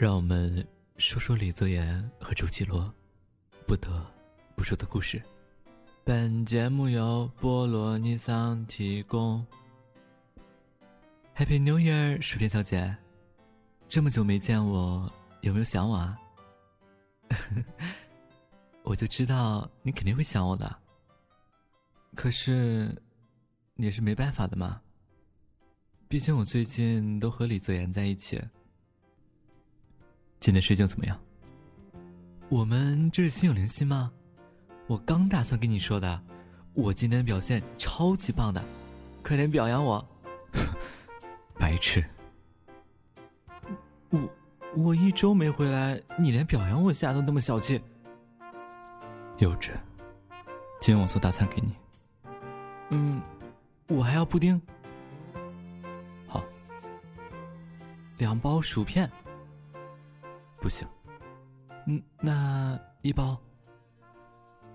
让我们说说李泽言和周绮洛不得不说的故事。本节目由波罗尼桑提供。Happy New Year，薯片小姐，这么久没见我，有没有想我啊？我就知道你肯定会想我的。可是，也是没办法的嘛。毕竟我最近都和李泽言在一起。今天事情怎么样？我们这是心有灵犀吗？我刚打算跟你说的，我今天的表现超级棒的，快点表扬我！白痴！我我一周没回来，你连表扬我一下都那么小气，幼稚！今天我做大餐给你。嗯，我还要布丁。好，两包薯片。不行。嗯，那一包。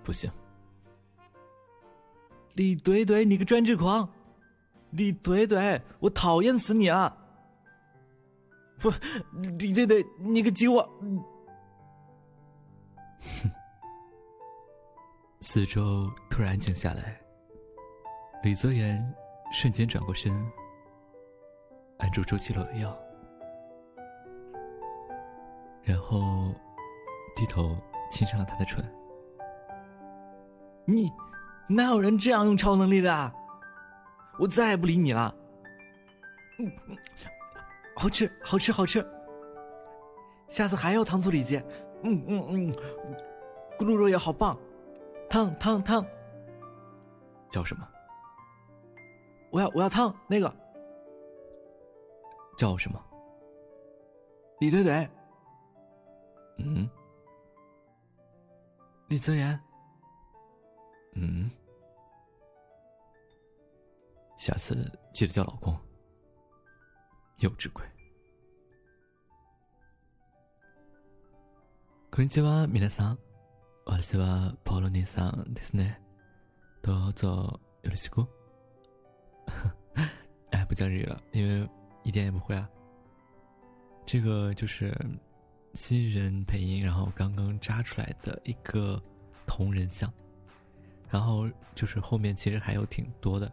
不行。李怼怼，你个专制狂！李怼怼，我讨厌死你啊！不，李怼怼，你个鸡窝！哼。四周突然安静下来。李泽言瞬间转过身，按住周启洛的腰，然后低头亲上了他的唇。你哪有人这样用超能力的？我再也不理你了。嗯，好吃，好吃，好吃。下次还要糖醋里脊。嗯嗯嗯，咕噜肉也好棒，烫烫烫。叫什么？我要我要烫那个，叫什么？李怼怼。嗯，李泽言。嗯，下次记得叫老公。幼稚鬼。こんにちは、皆さん。私はポロニさんですね。どうぞよろしく。哎，不讲日语了，因为一点也不会啊。这个就是 新人配音，然后刚刚扎出来的一个同人像，然后就是后面其实还有挺多的，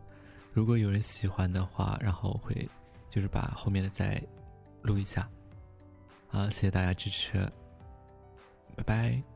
如果有人喜欢的话，然后会就是把后面的再录一下。好，谢谢大家支持，拜拜。